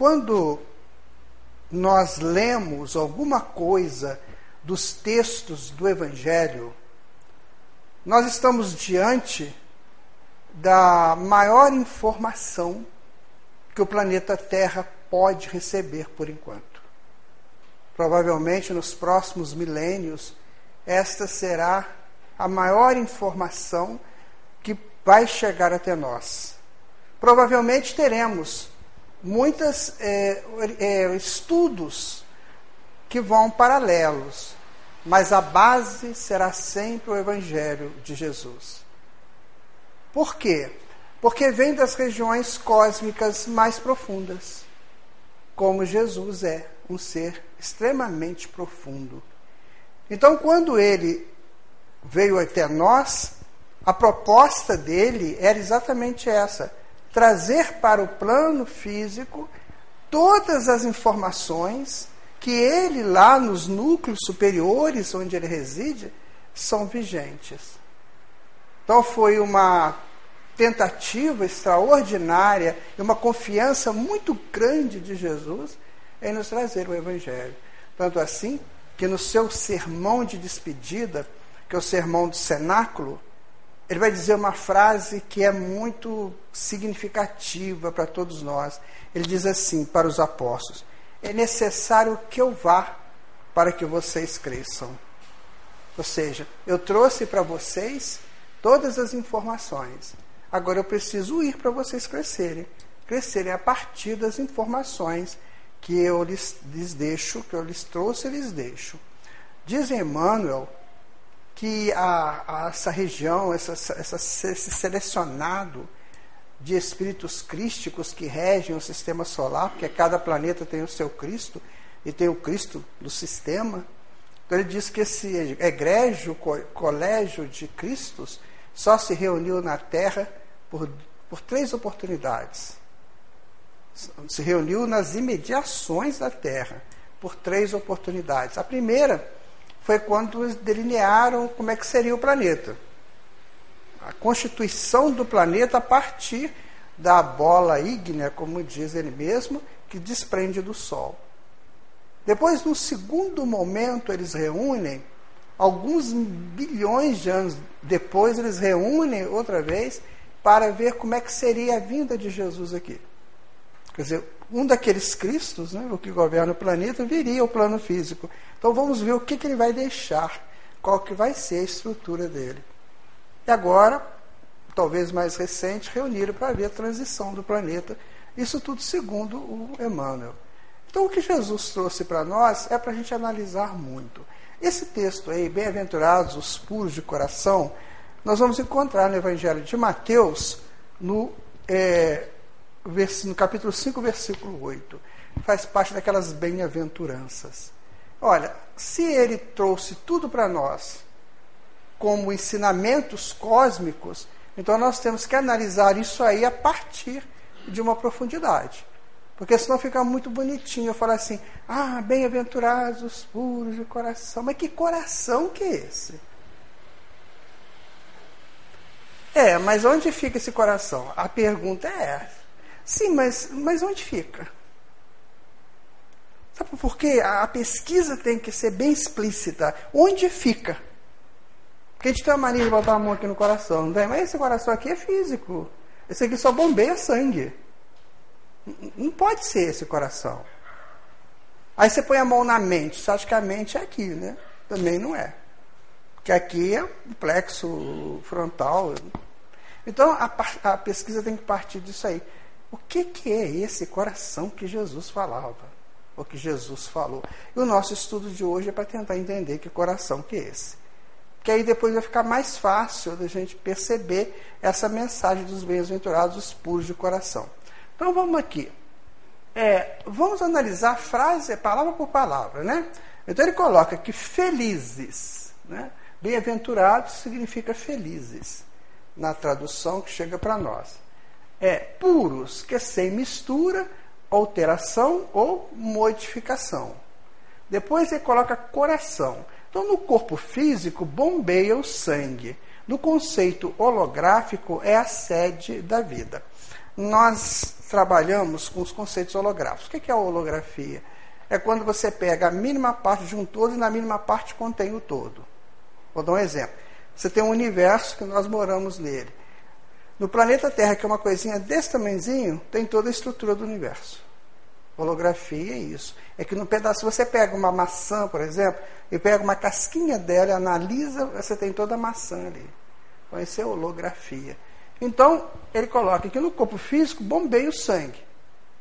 quando nós lemos alguma coisa dos textos do Evangelho, nós estamos diante da maior informação que o planeta Terra pode receber por enquanto. Provavelmente nos próximos milênios, esta será a maior informação que vai chegar até nós. Provavelmente teremos muitos é, é, estudos que vão paralelos, mas a base será sempre o Evangelho de Jesus. Por quê? Porque vem das regiões cósmicas mais profundas, como Jesus é um ser extremamente profundo. Então, quando ele veio até nós, a proposta dele era exatamente essa: trazer para o plano físico todas as informações que ele, lá nos núcleos superiores onde ele reside, são vigentes. Então, foi uma tentativa extraordinária e uma confiança muito grande de Jesus em nos trazer o Evangelho. Tanto assim que no seu sermão de despedida, que é o sermão do cenáculo, ele vai dizer uma frase que é muito significativa para todos nós. Ele diz assim para os apóstolos: É necessário que eu vá para que vocês cresçam. Ou seja, eu trouxe para vocês todas as informações. Agora eu preciso ir para vocês crescerem. Crescerem a partir das informações que eu lhes, lhes deixo, que eu lhes trouxe e lhes deixo. Diz Emmanuel que a, a essa região, essa, essa, esse selecionado de espíritos crísticos que regem o sistema solar, porque cada planeta tem o seu Cristo e tem o Cristo do sistema. Então ele diz que esse egrégio colégio de Cristos só se reuniu na Terra por, por três oportunidades. Se reuniu nas imediações da Terra por três oportunidades. A primeira foi quando delinearam como é que seria o planeta. A constituição do planeta a partir da bola ígnea, como diz ele mesmo, que desprende do Sol. Depois, no segundo momento, eles reúnem, alguns bilhões de anos depois, eles reúnem outra vez para ver como é que seria a vinda de Jesus aqui. Quer dizer, um daqueles Cristos, né, o que governa o planeta, viria ao plano físico. Então vamos ver o que, que ele vai deixar, qual que vai ser a estrutura dele. E agora, talvez mais recente, reuniram para ver a transição do planeta. Isso tudo segundo o Emmanuel. Então o que Jesus trouxe para nós é para a gente analisar muito. Esse texto aí, bem-aventurados os puros de coração, nós vamos encontrar no Evangelho de Mateus, no é, no capítulo 5, versículo 8. Faz parte daquelas bem-aventuranças. Olha, se ele trouxe tudo para nós como ensinamentos cósmicos, então nós temos que analisar isso aí a partir de uma profundidade. Porque senão fica muito bonitinho eu falar assim: ah, bem-aventurados os puros de coração. Mas que coração que é esse? É, mas onde fica esse coração? A pergunta é essa. Sim, mas, mas onde fica? Sabe por quê? A, pesquisa tem que ser bem explícita. Onde fica? Porque a gente tem a mania de botar a mão aqui no coração, não tem? Mas esse coração aqui é físico. Esse aqui só bombeia sangue. Não pode ser esse coração. Aí você põe a mão na mente, você acha que a mente é aqui, né? Também não é. Porque aqui é o plexo frontal. Então a, a pesquisa tem que partir disso aí. O que, que é esse coração que Jesus falava? O que Jesus falou? E o nosso estudo de hoje é para tentar entender que coração que é esse. Que aí depois vai ficar mais fácil da gente perceber essa mensagem dos bem-aventurados, os puros de coração. Então vamos aqui. É, vamos analisar frase, palavra por palavra, né? Então ele coloca que felizes, né? Bem-aventurados significa felizes, na tradução que chega para nós é puros, que é sem mistura, alteração ou modificação. Depois ele coloca coração. Então, no corpo físico, bombeia o sangue. No conceito holográfico, é a sede da vida. Nós trabalhamos com os conceitos holográficos. O que é a holografia? É quando você pega a mínima parte de um todo e na mínima parte contém o todo. Vou dar um exemplo. Você tem um universo que nós moramos nele. No planeta Terra, que é uma coisinha desse tamanhozinho, tem toda a estrutura do universo. Holografia é isso. É que no pedaço, você pega uma maçã, por exemplo, e pega uma casquinha dela e analisa, você tem toda a maçã ali. Então, isso é holografia. Então, ele coloca que no corpo físico bombeia o sangue.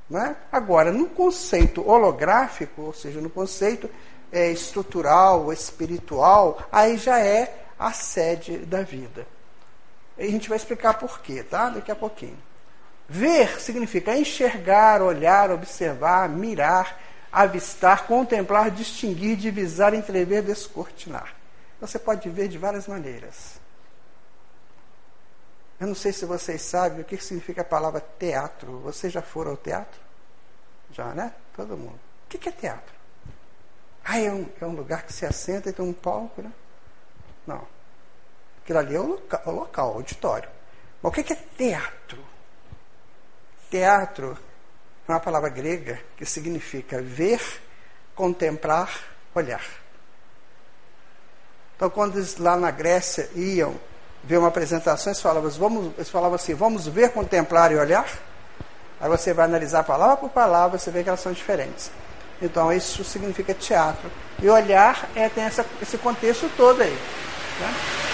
Né? Agora, no conceito holográfico, ou seja, no conceito é, estrutural, espiritual, aí já é a sede da vida. A gente vai explicar por quê, tá? Daqui a pouquinho. Ver significa enxergar, olhar, observar, mirar, avistar, contemplar, distinguir, divisar, entrever, descortinar. Você pode ver de várias maneiras. Eu não sei se vocês sabem o que significa a palavra teatro. Vocês já foram ao teatro? Já, né? Todo mundo. O que é teatro? Ah, é um, é um lugar que se assenta e tem um palco, né? Não. Aquilo ali é o local, o, local, o auditório. Mas o que é teatro? Teatro é uma palavra grega que significa ver, contemplar, olhar. Então, quando eles lá na Grécia iam ver uma apresentação, eles falavam, vamos, eles falavam assim, vamos ver, contemplar e olhar. Aí você vai analisar palavra por palavra, você vê que elas são diferentes. Então, isso significa teatro. E olhar é, tem essa, esse contexto todo aí. Né?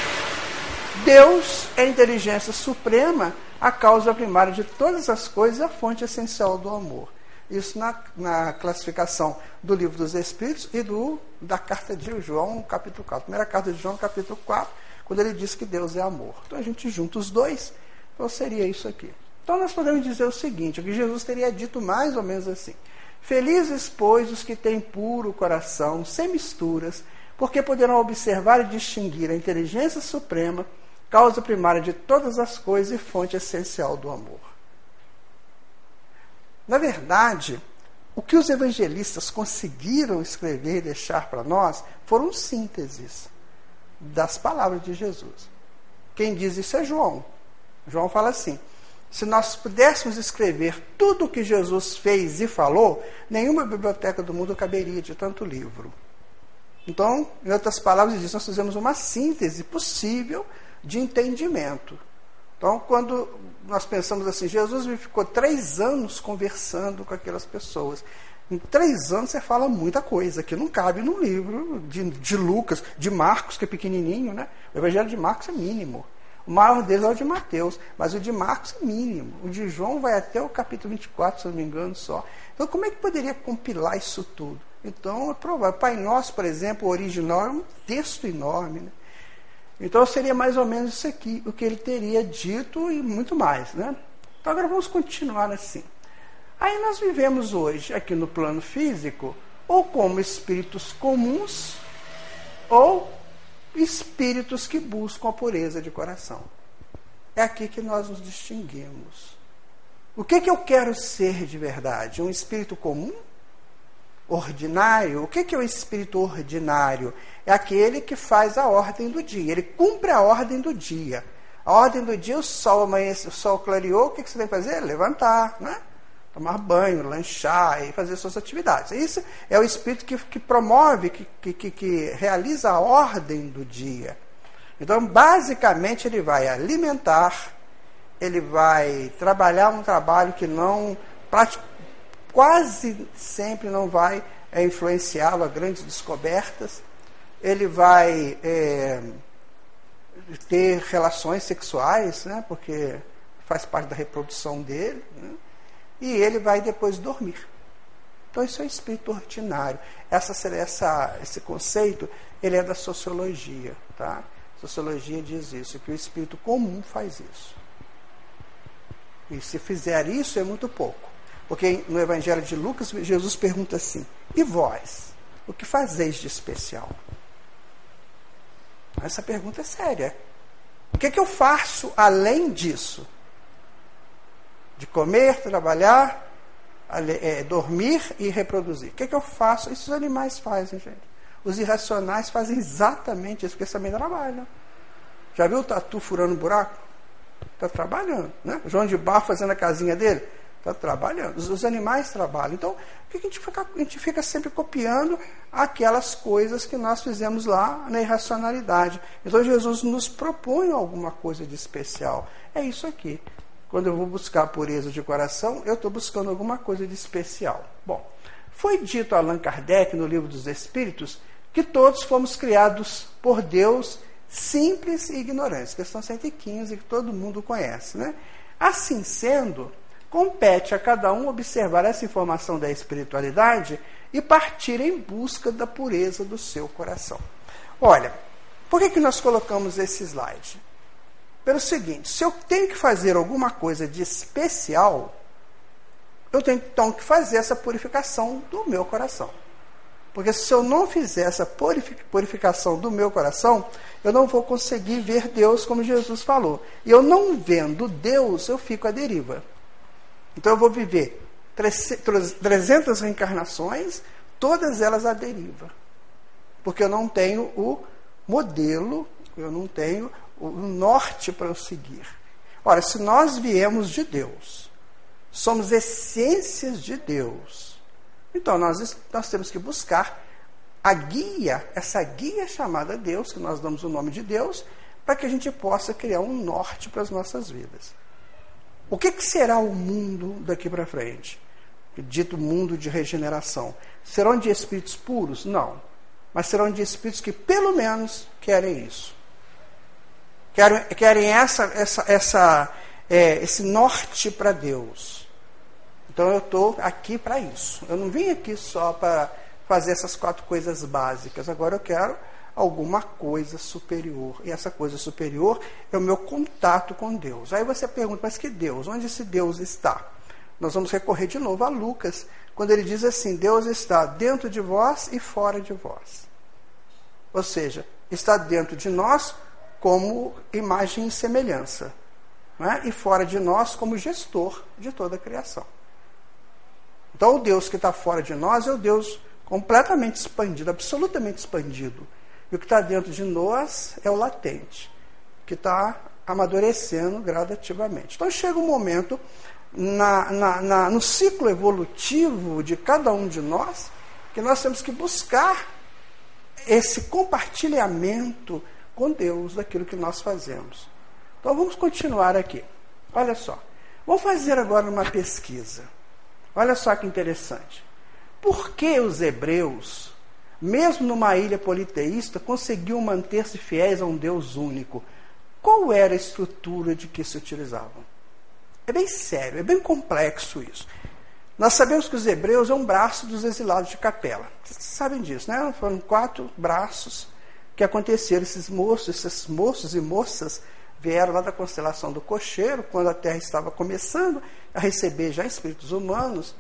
Deus é a inteligência suprema, a causa primária de todas as coisas, a fonte essencial do amor. Isso na, na classificação do livro dos Espíritos e do, da carta de João, capítulo 4. Primeira carta de João, capítulo 4 quando ele diz que Deus é amor. Então a gente junta os dois, então seria isso aqui. Então nós podemos dizer o seguinte, o que Jesus teria dito mais ou menos assim. Felizes, pois, os que têm puro coração, sem misturas, porque poderão observar e distinguir a inteligência suprema, causa primária de todas as coisas e fonte essencial do amor. Na verdade, o que os evangelistas conseguiram escrever e deixar para nós foram sínteses das palavras de Jesus. Quem diz isso é João. João fala assim: se nós pudéssemos escrever tudo o que Jesus fez e falou, nenhuma biblioteca do mundo caberia de tanto livro. Então, em outras palavras, diz, nós fizemos uma síntese possível de entendimento. Então, quando nós pensamos assim, Jesus ficou três anos conversando com aquelas pessoas. Em três anos você fala muita coisa que não cabe no livro de, de Lucas, de Marcos, que é pequenininho, né? O Evangelho de Marcos é mínimo. O maior deles é o de Mateus, mas o de Marcos é mínimo. O de João vai até o capítulo 24, se não me engano, só. Então, como é que poderia compilar isso tudo? Então, é provável. Pai Nosso, por exemplo, o original é um texto enorme. Né? Então, seria mais ou menos isso aqui, o que ele teria dito e muito mais. Né? Então, agora vamos continuar assim. Aí nós vivemos hoje, aqui no plano físico, ou como espíritos comuns, ou espíritos que buscam a pureza de coração. É aqui que nós nos distinguimos. O que, que eu quero ser de verdade? Um espírito comum? Ordinário? O que, é o espírito ordinário? É aquele que faz a ordem do dia, ele cumpre a ordem do dia. A ordem do dia, o sol amanhece, o sol clareou, o que, que você tem que fazer? Levantar, né? tomar banho, lanchar e fazer suas atividades. Isso é o espírito que, que promove, que, que, que realiza a ordem do dia. Então, basicamente, ele vai alimentar, ele vai trabalhar um trabalho que não, quase sempre não vai é, influenciá-lo a grandes descobertas, ele vai é, ter relações sexuais, né, porque faz parte da reprodução dele. Né, e ele vai depois dormir. Então isso é espírito ordinário. Essa, essa, esse conceito ele é da sociologia, tá? Sociologia diz isso, que o espírito comum faz isso. E se fizer isso é muito pouco. Porque no Evangelho de Lucas, Jesus pergunta assim: E vós? O que fazeis de especial? Essa pergunta é séria. O que, é que eu faço além disso? de comer, trabalhar, é, dormir e reproduzir. O que, é que eu faço? Isso os animais fazem, gente. Os irracionais fazem exatamente isso, porque eles também trabalham. Já viu o tatu furando buraco? Está trabalhando. Né? João de Barro fazendo a casinha dele? Está trabalhando. Os, os, animais trabalham. Então, a gente, fica, a gente fica sempre copiando aquelas coisas que nós fizemos lá na irracionalidade. Então, Jesus nos propõe alguma coisa de especial. É isso aqui. Quando eu vou buscar pureza de coração, eu estou buscando alguma coisa de especial. Bom, foi dito a Allan Kardec no Livro dos Espíritos que todos fomos criados por Deus simples e ignorantes. Questão 115, que todo mundo conhece. Né? Assim sendo, compete a cada um observar essa informação da espiritualidade e partir em busca da pureza do seu coração. Olha, por que, que nós colocamos esse slide? Pelo seguinte: se eu tenho que fazer alguma coisa de especial, eu tenho então que fazer essa purificação do meu coração. Porque se eu não fizer essa purificação do meu coração, eu não vou conseguir ver Deus como Jesus falou. E eu não vendo Deus, eu fico à deriva. Então eu vou viver 300 reencarnações, todas elas à deriva. Porque eu não tenho o modelo, eu não tenho o norte para eu seguir. Ora, se nós viemos de Deus, somos essências de Deus, então nós, nós temos que buscar a guia, essa guia chamada Deus, que nós damos o nome de Deus, para que a gente possa criar um norte para as nossas vidas. O que, que será o mundo daqui para frente? Dito mundo de regeneração. Serão de espíritos puros? Não. Mas serão de espíritos que pelo menos querem isso. Querem, querem essa, essa, essa, é, esse norte para Deus. Então eu estou aqui para isso. Eu não vim aqui só para fazer essas quatro coisas básicas. Agora eu quero alguma coisa superior. E essa coisa superior é o meu contato com Deus. Aí você pergunta, mas que Deus? Onde esse Deus está? Nós vamos recorrer de novo a Lucas, quando ele diz assim: Deus está dentro de vós e fora de vós. Ou seja, está dentro de nós como imagem e semelhança, né? e fora de nós como gestor de toda a criação. Então, o Deus que está fora de nós é o Deus completamente expandido, absolutamente expandido. E o que está dentro de nós é o latente, que está amadurecendo gradativamente. Então chega um momento na, na, na, no ciclo evolutivo de cada um de nós que nós temos que buscar esse compartilhamento com Deus daquilo que nós fazemos. Então vamos continuar aqui. Olha só. Vamos fazer agora uma pesquisa. Olha só que interessante. Por que os hebreus mesmo numa ilha politeísta, conseguiu manter-se fiéis a um Deus único. Qual era a estrutura de que se utilizavam? É bem sério, é bem complexo isso. Nós sabemos que os hebreus é um braço dos exilados de Capela. Vocês sabem disso, né? Foram quatro braços que aconteceram. Esses moços, esses moços e moças vieram lá da constelação do Cocheiro, quando a Terra estava começando a receber já espíritos humanos.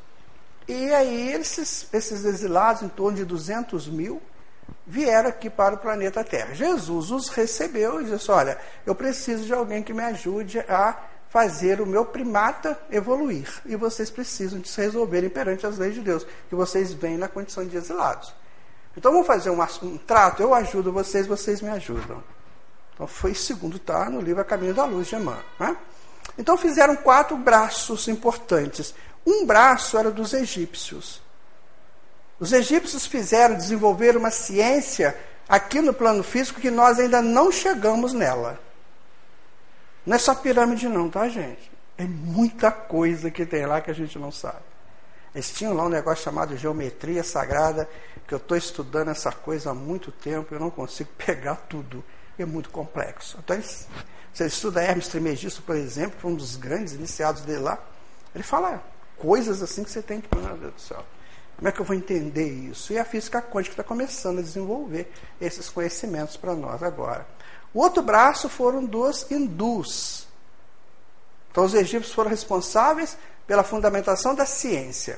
E aí esses, esses exilados, em torno de 200 mil, vieram aqui para o planeta Terra. Jesus os recebeu e disse: Olha, eu preciso de alguém que me ajude a fazer o meu primata evoluir. E vocês precisam de se resolverem perante as leis de Deus, que vocês vêm na condição de exilados. Então vamos fazer um, um trato, eu ajudo vocês, vocês me ajudam. Então foi segundo está no livro A Caminho da Luz de Emmanuel. Né? Então fizeram quatro braços importantes. Um braço era dos egípcios. Os egípcios fizeram desenvolver uma ciência aqui no plano físico que nós ainda não chegamos nela. Não é só pirâmide, não, tá, gente? É muita coisa que tem lá que a gente não sabe. Eles tinham lá um negócio chamado geometria sagrada, que eu estou estudando essa coisa há muito tempo e eu não consigo pegar tudo. É muito complexo. Então, você estuda Hermes Trismegisto, por exemplo, que foi um dos grandes iniciados dele lá, ele fala coisas assim que você tem que. Meu Deus do céu. Como é que eu vou entender isso? E a física quântica está começando a desenvolver esses conhecimentos para nós agora. O outro braço foram dos hindus. Então, os egípcios foram responsáveis pela fundamentação da ciência.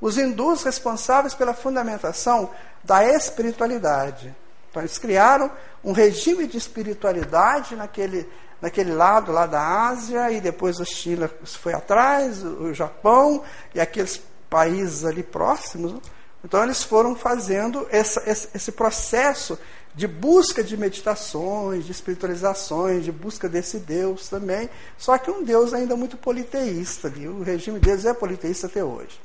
Os hindus responsáveis pela fundamentação da espiritualidade. Então, eles criaram um regime de espiritualidade naquele naquele lado lá da Ásia, e depois a China foi atrás, o Japão e aqueles países ali próximos, Então eles foram fazendo essa, esse, esse processo de busca de meditações, de espiritualizações, de busca desse Deus também, só que um Deus ainda muito politeísta, ali. o regime deles é politeísta até hoje.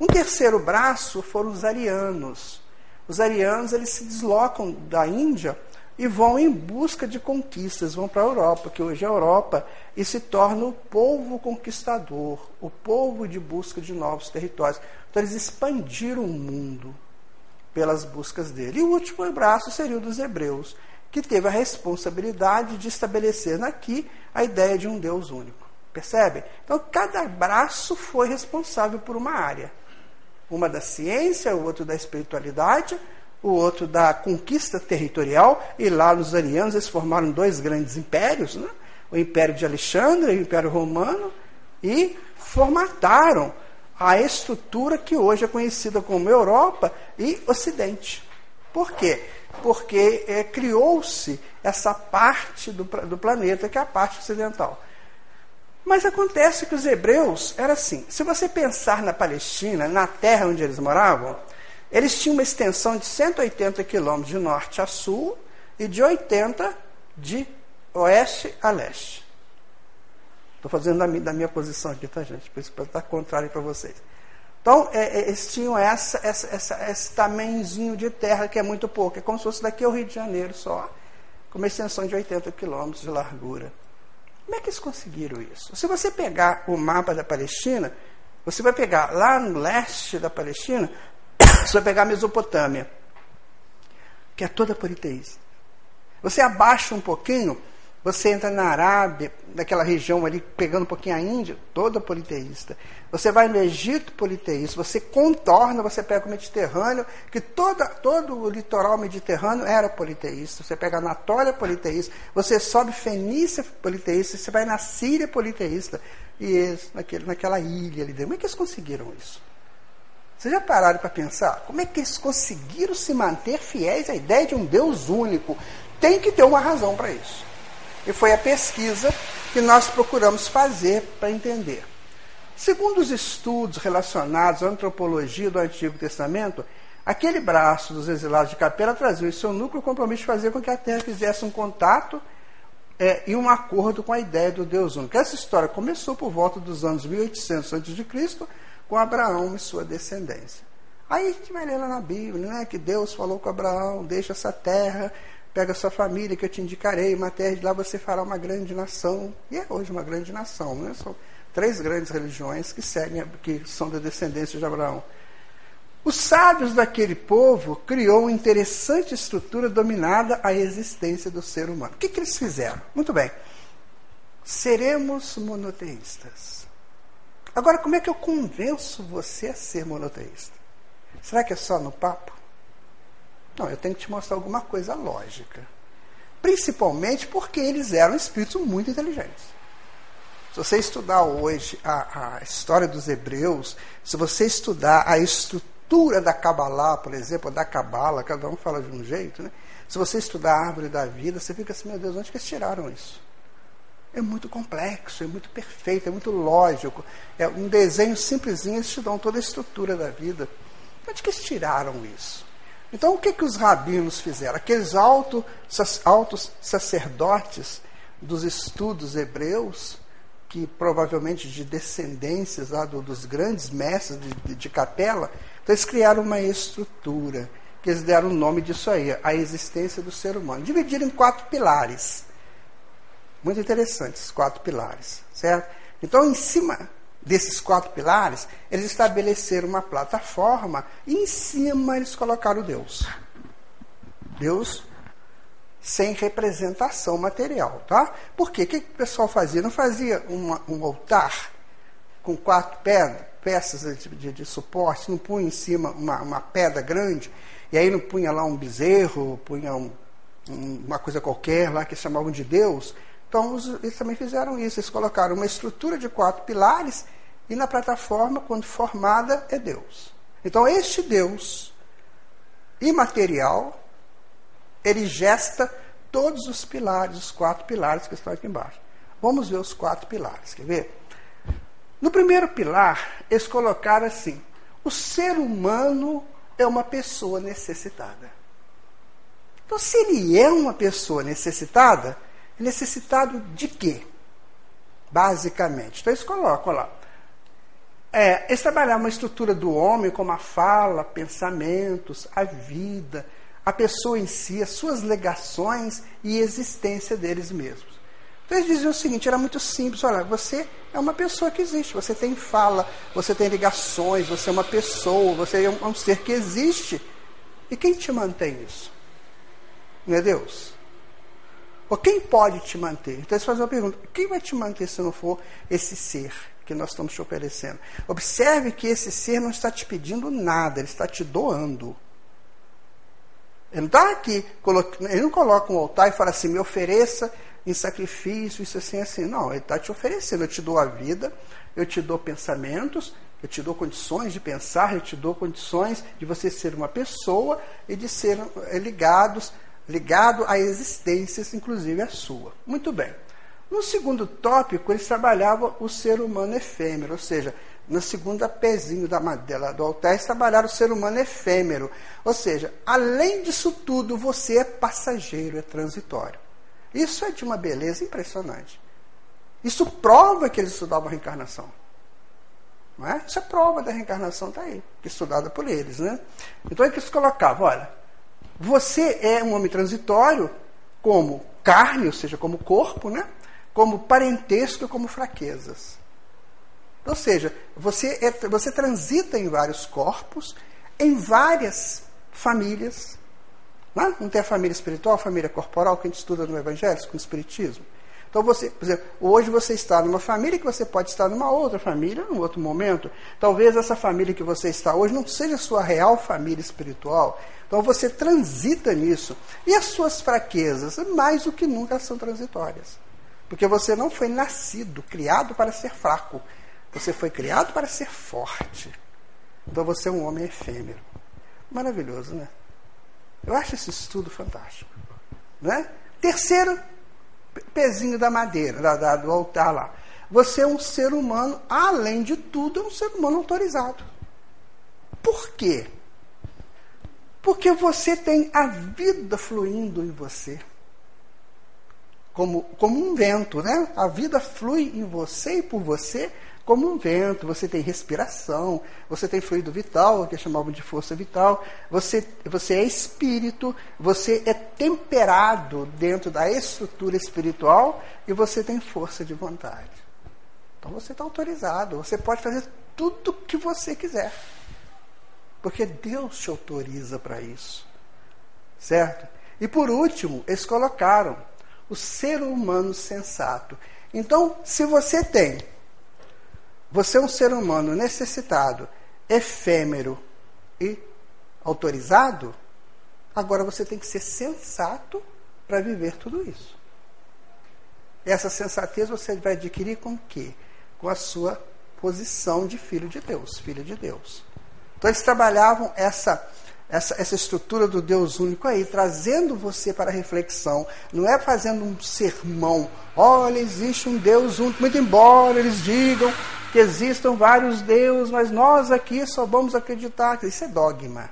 Um terceiro braço foram os arianos. Os arianos eles se deslocam da Índia e vão em busca de conquistas, vão para a Europa, que hoje é a Europa, e se torna o povo conquistador, o povo de busca de novos territórios. Então eles expandiram o mundo pelas buscas dele. E o último braço seria o dos hebreus, que teve a responsabilidade de estabelecer aqui a ideia de um Deus único. Percebe? Então cada braço foi responsável por uma área. Uma da ciência, o outro da espiritualidade, o outro da conquista territorial, e lá nos arianos eles formaram dois grandes impérios, né? o Império de Alexandre e o Império Romano, e formataram a estrutura que hoje é conhecida como Europa e Ocidente. Por quê? Porque é, criou-se essa parte do, do planeta, que é a parte ocidental. Mas acontece que os hebreus era assim. Se você pensar na Palestina, na terra onde eles moravam, eles tinham uma extensão de 180 quilômetros de norte a sul e de 80 de oeste a leste. Estou fazendo da minha, da minha, posição aqui, tá, gente? Por isso para estar contrário para vocês. Então, é, é, eles tinham essa, essa, essa, esse tamanhozinho de terra que é muito pouco. É como se fosse daqui ao Rio de Janeiro só, com uma extensão de 80 quilômetros de largura. Como é que eles conseguiram isso? Se você pegar o mapa da Palestina, você vai pegar lá no leste da Palestina, você vai pegar a Mesopotâmia, que é toda politeísta. Você abaixa um pouquinho, você entra na Arábia, naquela região ali, pegando um pouquinho a Índia, toda politeísta. Você vai no Egito, politeísta. Você contorna, você pega o Mediterrâneo, que toda, todo o litoral mediterrâneo era politeísta. Você pega a Anatólia, politeísta. Você sobe Fenícia, politeísta. Você vai na Síria, politeísta. E eles, naquele, naquela ilha ali dentro. Como é que eles conseguiram isso? Vocês já pararam para pensar? Como é que eles conseguiram se manter fiéis à ideia de um Deus único? Tem que ter uma razão para isso. E foi a pesquisa que nós procuramos fazer para entender. Segundo os estudos relacionados à antropologia do Antigo Testamento, aquele braço dos exilados de Capela trazia em seu núcleo o compromisso de fazer com que a Terra fizesse um contato é, e um acordo com a ideia do Deus único. Essa história começou por volta dos anos 1800 a.C., com Abraão e sua descendência. Aí a gente vai ler lá na Bíblia, né, que Deus falou com Abraão, deixa essa terra, pega sua família que eu te indicarei, uma terra de lá você fará uma grande nação. E é hoje uma grande nação, né? São três grandes religiões que seguem, que são da descendência de Abraão. Os sábios daquele povo criou uma interessante estrutura dominada à existência do ser humano. O que, que eles fizeram? Muito bem. Seremos monoteístas. Agora, como é que eu convenço você a ser monoteísta? Será que é só no papo? Não, eu tenho que te mostrar alguma coisa lógica. Principalmente porque eles eram espíritos muito inteligentes. Se você estudar hoje a, a história dos hebreus, se você estudar a estrutura da Kabbalah, por exemplo, da Kabbalah, cada um fala de um jeito, né? Se você estudar a árvore da vida, você fica assim, meu Deus, onde que eles tiraram isso? É muito complexo, é muito perfeito, é muito lógico. É um desenho simplesinho, eles te dão toda a estrutura da vida. Onde que eles tiraram isso? Então, o que, que os rabinos fizeram? Aqueles altos, sacerdotes dos estudos hebreus, que provavelmente de descendências lá do, dos grandes mestres de, de, de capela, então eles criaram uma estrutura, que eles deram o nome disso aí, a existência do ser humano. Dividiram em quatro pilares. Muito interessantes, quatro pilares, certo? Então, em cima desses quatro pilares, eles estabeleceram uma plataforma e em cima eles colocaram Deus. Deus sem representação material, tá? Por quê? O que o pessoal fazia? Não fazia uma, um altar com quatro pedras, peças de, de, de, suporte, não punha em cima uma, uma, pedra grande, e aí não punha lá um bezerro, punha um, um, uma coisa qualquer lá que chamavam de Deus. Então, eles também fizeram isso. Eles colocaram uma estrutura de quatro pilares e na plataforma, quando formada, é Deus. Então, este Deus imaterial, ele gesta todos os pilares, os quatro pilares que estão aqui embaixo. Vamos ver os quatro pilares, quer ver? No primeiro pilar, eles colocaram assim: o ser humano é uma pessoa necessitada. Então, se ele é uma pessoa necessitada, necessitado de quê? Basicamente. Então, eles colocam lá. É, eles trabalhavam uma estrutura do homem como a fala, pensamentos, a vida, a pessoa em si, as suas legações e existência deles mesmos. Então eles diziam o seguinte: era muito simples, olha, você é uma pessoa que existe, você tem fala, você tem ligações, você é uma pessoa, você é um, um ser que existe. E quem te mantém isso? Não é Deus? Quem pode te manter? Então eles fazem uma pergunta: quem vai te manter se não for esse ser que nós estamos te oferecendo? Observe que esse ser não está te pedindo nada, ele está te doando. Ele não está aqui, ele não coloca um altar e fala assim: me ofereça em sacrifício, isso assim, assim. Não, ele está te oferecendo. Eu te dou a vida, eu te dou pensamentos, eu te dou condições de pensar, eu te dou condições de você ser uma pessoa e de ser eh, ligados, ligado a existências, inclusive a sua. Muito bem. No segundo tópico, eles trabalhavam o ser humano efêmero, ou seja, no segundo pezinho da madeira do altar, eles trabalharam o ser humano efêmero. Ou seja, além disso tudo, você é passageiro, é transitório. Isso é de uma beleza impressionante. Isso prova que eles estudavam a reencarnação. Não é? Isso é prova da reencarnação, está aí, estudada por eles. Né? Então é que eles colocavam: olha, você é um homem transitório, como carne, ou seja, como corpo, né? como parentesco como fraquezas. Ou seja, você, é, você transita em vários corpos, em várias famílias, não, não tem a família espiritual, a família corporal que a gente estuda no Evangelho, com o Espiritismo. Então, você, por exemplo, hoje você está numa família que você pode estar numa outra família, num outro momento. Talvez essa família que você está hoje não seja sua real família espiritual. Então, você transita nisso. E as suas fraquezas, mais do que nunca, são transitórias. Porque você não foi nascido, criado para ser fraco. Você foi criado para ser forte. Então, você é um homem efêmero. Maravilhoso, né? Eu acho esse estudo fantástico. Né? Terceiro, pezinho da madeira, da, da, do altar lá. Você é um ser humano, além de tudo, é um ser humano autorizado. Por quê? Porque você tem a vida fluindo em você. Como, como um vento, né? A vida flui em você e por você como um vento, você tem respiração, você tem fluido vital, que chamado de força vital, você, você é espírito, você é temperado dentro da estrutura espiritual e você tem força de vontade. Então você está autorizado, você pode fazer tudo o que você quiser. Porque Deus te autoriza para isso. Certo? E por último, eles colocaram o ser humano sensato. Então, se você tem você é um ser humano necessitado, efêmero e autorizado. Agora você tem que ser sensato para viver tudo isso. Essa sensatez você vai adquirir com o quê? Com a sua posição de filho de Deus, filha de Deus. Então eles trabalhavam essa essa, essa estrutura do Deus único aí, trazendo você para a reflexão. Não é fazendo um sermão. Olha, existe um Deus único, muito embora eles digam que existam vários deuses, mas nós aqui só vamos acreditar isso é dogma.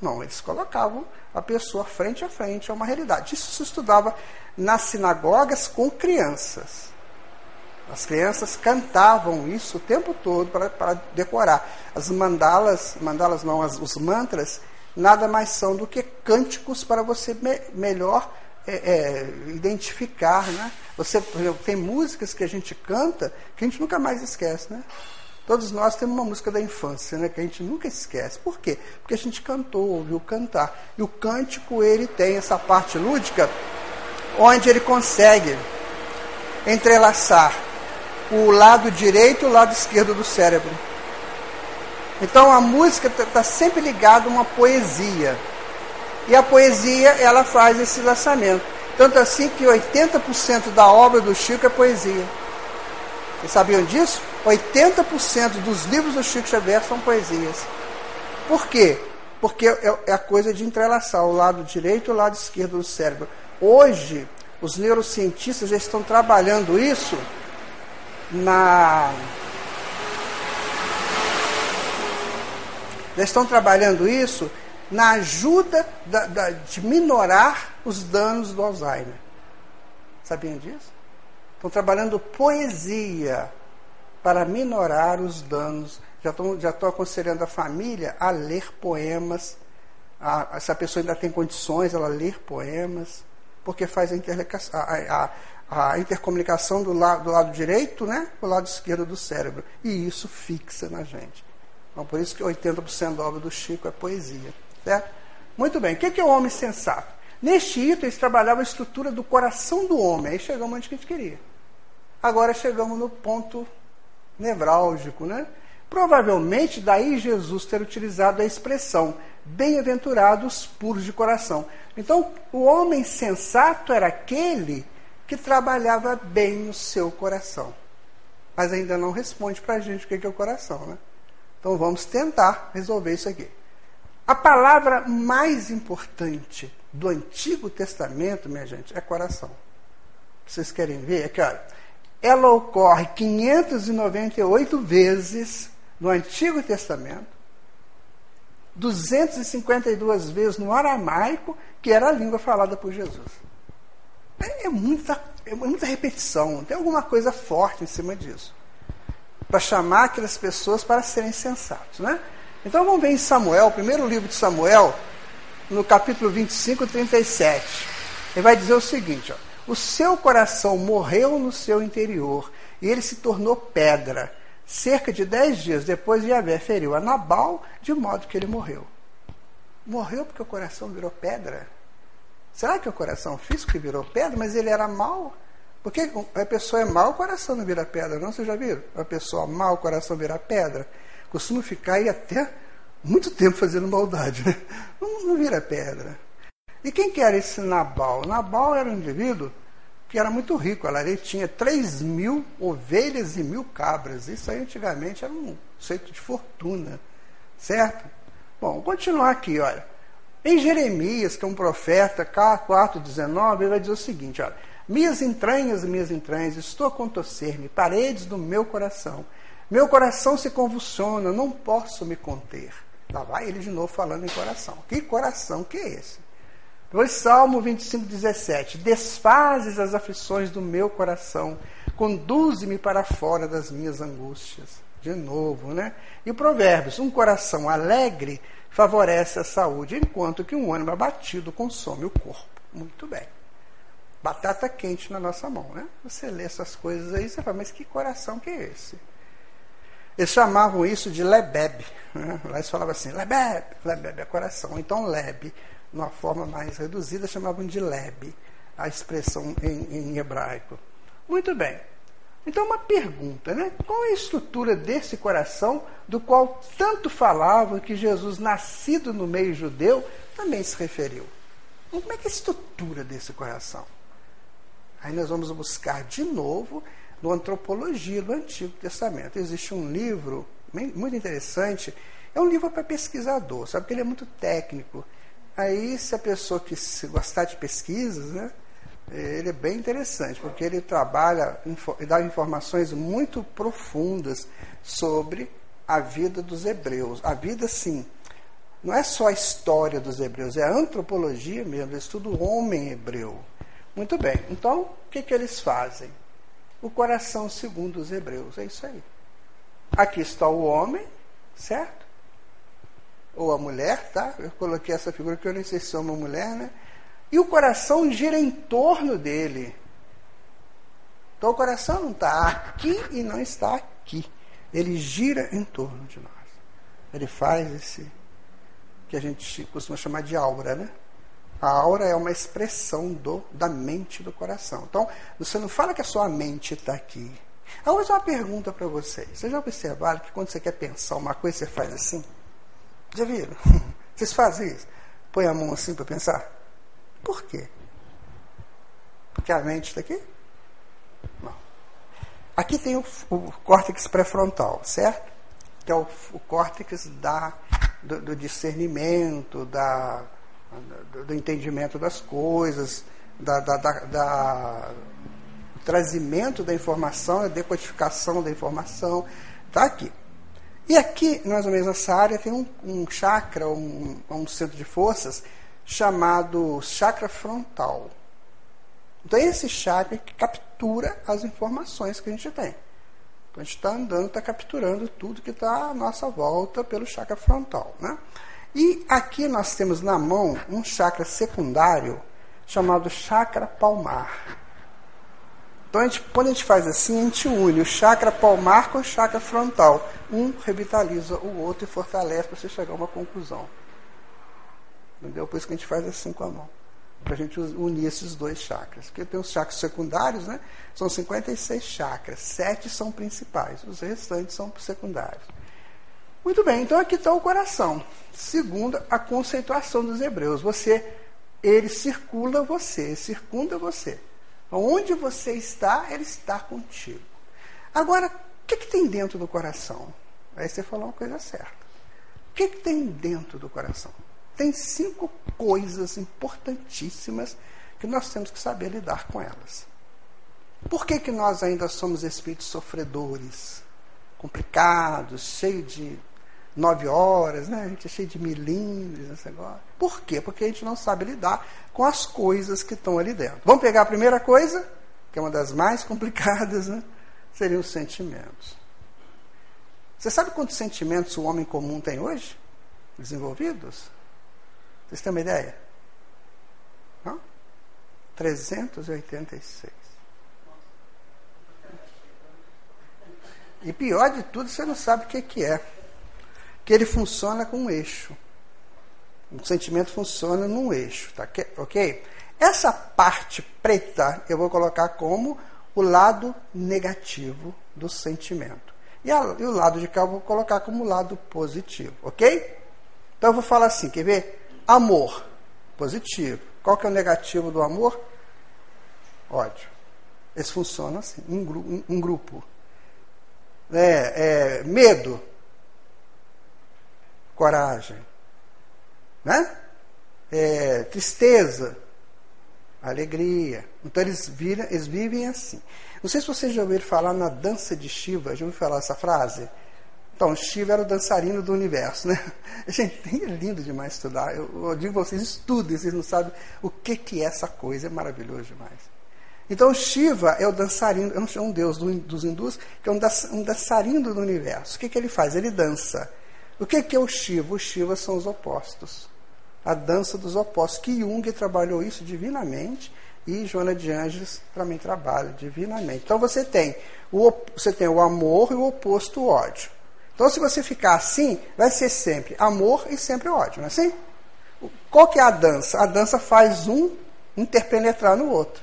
Não, eles colocavam a pessoa frente a frente a uma realidade. Isso se estudava nas sinagogas com crianças. As crianças cantavam isso o tempo todo para, para decorar. As mandalas, mandalas não, as, os mantras, nada mais são do que cânticos para você me, melhor é, é, identificar, né? Você, tem músicas que a gente canta que a gente nunca mais esquece, né? Todos nós temos uma música da infância, né, que a gente nunca esquece. Por quê? Porque a gente cantou, ouviu cantar. E o cântico, ele tem essa parte lúdica, onde ele consegue entrelaçar o lado direito e o lado esquerdo do cérebro. Então a música está tá sempre ligada a uma poesia. E a poesia, ela faz esse lançamento. Tanto assim que 80% da obra do Chico é poesia. Vocês sabiam disso? 80% dos livros do Chico Xavier são poesias. Por quê? Porque é, é a coisa de entrelaçar o lado direito e o lado esquerdo do cérebro. Hoje, os neurocientistas já estão trabalhando isso na Já estão trabalhando isso na ajuda da, da, de minorar os danos do Alzheimer. Sabiam disso? Estão trabalhando poesia para minorar os danos. Já estou já aconselhando a família a ler poemas. A, se a pessoa ainda tem condições, ela ler poemas, porque faz a, a, a, a intercomunicação do lado, do lado direito né, com o lado esquerdo do cérebro. E isso fixa na gente. Então, por isso que 80% da obra do Chico é poesia. Certo? Muito bem. O que é o homem sensato? Neste item, eles trabalhavam a estrutura do coração do homem. Aí chegamos onde a gente queria. Agora chegamos no ponto nevrálgico, né? Provavelmente daí Jesus ter utilizado a expressão bem-aventurados puros de coração. Então, o homem sensato era aquele que trabalhava bem no seu coração. Mas ainda não responde para a gente o que é o coração, né? Então vamos tentar resolver isso aqui. A palavra mais importante do Antigo Testamento, minha gente, é coração. Vocês querem ver? Aqui, olha. Ela ocorre 598 vezes no Antigo Testamento, 252 vezes no aramaico, que era a língua falada por Jesus. É, é muita, é muita repetição, tem alguma coisa forte em cima disso. Para chamar aquelas pessoas para serem sensatos. Né? Então vamos ver em Samuel, o primeiro livro de Samuel, no capítulo 25, 37. Ele vai dizer o seguinte: ó, O seu coração morreu no seu interior e ele se tornou pedra. Cerca de dez dias depois, Yahvé feriu a Nabal de modo que ele morreu. Morreu porque o coração virou pedra? Será que é o coração físico que virou pedra, mas ele era mau? Porque a pessoa é mau, o coração não vira pedra, não? Vocês já viram? A pessoa mau, o coração vira pedra costuma ficar aí até muito tempo fazendo maldade, né? não, não vira pedra. E quem que era esse Nabal? Nabal era um indivíduo que era muito rico. Ele tinha 3 mil ovelhas e mil cabras. Isso aí antigamente era um conceito de fortuna. Certo? Bom, continuar aqui, olha. Em Jeremias, que é um profeta, K4,19, ele vai dizer o seguinte, olha. Minhas entranhas, minhas entranhas, estou a contorcer-me, paredes do meu coração. Meu coração se convulsiona, não posso me conter. Lá vai ele de novo falando em coração. Que coração que é esse? Depois, Salmo 25, 17. Desfazes as aflições do meu coração, conduze-me para fora das minhas angústias. De novo, né? E Provérbios: um coração alegre favorece a saúde, enquanto que um ânimo abatido consome o corpo. Muito bem. Batata quente na nossa mão, né? Você lê essas coisas aí, você fala, mas que coração que é esse? Eles chamavam isso de lebeb. Né? Lá eles falavam assim, lebeb, lebeb é coração. Então leb, numa forma mais reduzida, chamavam de leb, a expressão em, em hebraico. Muito bem. Então, uma pergunta, né? Qual é a estrutura desse coração do qual tanto falavam que Jesus, nascido no meio judeu, também se referiu? Como é que é a estrutura desse coração? Aí nós vamos buscar de novo no Antropologia do Antigo Testamento. Existe um livro muito interessante, é um livro para pesquisador, sabe que ele é muito técnico. Aí, se a pessoa que gostar de pesquisas, né, ele é bem interessante, porque ele trabalha e dá informações muito profundas sobre a vida dos hebreus. A vida, sim, não é só a história dos hebreus, é a antropologia mesmo, estuda o homem hebreu. Muito bem, então, o que, que eles fazem? O coração segundo os hebreus. É isso aí. Aqui está o homem, certo? Ou a mulher, tá? Eu coloquei essa figura que eu nem sei se é uma mulher, né? E o coração gira em torno dele. Então o coração não está aqui e não está aqui. Ele gira em torno de nós. Ele faz esse que a gente costuma chamar de aura, né? A aura é uma expressão do, da mente do coração. Então, você não fala que a sua mente está aqui. Eu vou fazer uma pergunta para vocês. Vocês já observaram que quando você quer pensar uma coisa, você faz assim? Já viram? Vocês fazem isso? Põe a mão assim para pensar? Por quê? Porque a mente está aqui? Não. Aqui tem o, o córtex pré-frontal, certo? Que é o, o córtex da, do, do discernimento, da do, entendimento das coisas, da, da, da, da trazimento da informação, a decodificação da informação, está aqui. E aqui, mais ou menos nessa área, tem um, um chakra, um, um centro de forças, chamado chakra frontal. Então, é esse chakra que captura as informações que a gente tem. Então, a gente está andando, está capturando tudo que está à nossa volta pelo chakra frontal. Né? E aqui nós temos na mão um chakra secundário chamado chakra palmar. Então, a gente, quando a gente faz assim, a gente une o chakra palmar com o chakra frontal. Um revitaliza o outro e fortalece para você chegar a uma conclusão. Entendeu? Por isso que a gente faz assim com a mão. Para a gente unir esses dois chakras. Porque tem os chakras secundários, né? São 56 chakras. Sete são principais. Os restantes são secundários. Muito bem, então aqui está o coração. Segundo a conceituação dos hebreus. Você, ele circula você, circunda você. Onde você está, ele está contigo. Agora, o que, que tem dentro do coração? Aí você falou uma coisa certa. O que, que tem dentro do coração? Tem cinco coisas importantíssimas que nós temos que saber lidar com elas. Por que, que nós ainda somos espíritos sofredores, complicados, cheios de nove horas, né? A gente é cheio de milímetros, esse negócio. Por quê? Porque a gente não sabe lidar com as coisas que estão ali dentro. Vamos pegar a primeira coisa, que é uma das mais complicadas, né? Seriam os sentimentos. Você sabe quantos sentimentos o homem comum tem hoje? Desenvolvidos? Vocês têm uma ideia? Não? 386. E pior de tudo, você não sabe o que, que é que ele funciona com um eixo. O sentimento funciona num eixo, tá? ok? Essa parte preta eu vou colocar como o lado negativo do sentimento. E, a, e o lado de cá eu vou colocar como o lado positivo, ok? Então eu vou falar assim, quer ver? Amor, positivo. Qual que é o negativo do amor? Ódio. Esse funciona assim, um, um, um grupo. É, é, medo, coragem. Né? É, tristeza, alegria. Então eles, viram, eles vivem assim. Não sei se vocês já ouviram falar na dança de Shiva, já ouviram falar essa frase? Então, Shiva era o dançarino do universo, né? Gente, é lindo demais estudar. Eu, eu digo vocês, estudem, vocês não sabem o que, que é essa coisa, é maravilhoso demais. Então, Shiva é o dançarino, chamo um deus do, dos hindus, que é um, um dançarino do universo. O que, que ele faz? Ele dança. O que é o Shiva? O Shiva são os opostos. A dança dos opostos. Que Jung trabalhou isso divinamente e Joana de Anjos também trabalha divinamente. Então você tem o, você tem o amor e o oposto o ódio. Então se você ficar assim, vai ser sempre amor e sempre ódio, não é assim? Qual que é a dança? A dança faz um interpenetrar no outro.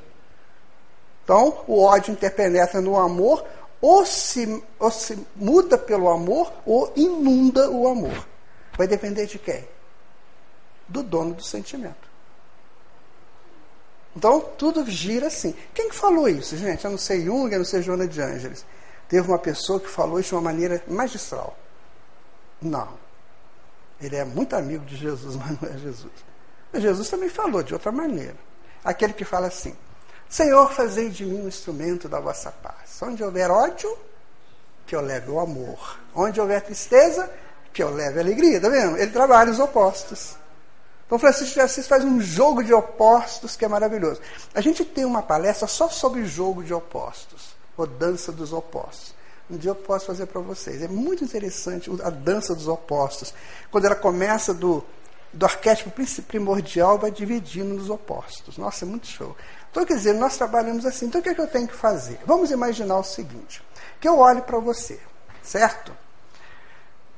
Então, o ódio interpenetra no amor, ou se, ou se muda pelo amor ou inunda o amor. Vai depender de quem? Do dono do sentimento. Então, tudo gira assim. Quem falou isso, gente? Eu não sei Jung, eu não sei Joana de Ângeles. Teve uma pessoa que falou isso de uma maneira magistral. Não. Ele é muito amigo de Jesus, mas não é Jesus. Mas Jesus também falou de outra maneira. Aquele que fala assim: Senhor, fazei de mim um instrumento da vossa paz. Onde houver ódio, que eu leve o amor. Onde houver tristeza, que eu leve a alegria. Está vendo? Ele trabalha os opostos. Então, Francisco de Assis faz um jogo de opostos que é maravilhoso. A gente tem uma palestra só sobre jogo de opostos, ou dança dos opostos. Um dia eu posso fazer para vocês. É muito interessante a dança dos opostos. Quando ela começa do, do arquétipo primordial, vai dividindo nos opostos. Nossa, é muito show. Então, quer dizer, nós trabalhamos assim. Então, o que, é que eu tenho que fazer? Vamos imaginar o seguinte: que eu olhe para você, certo?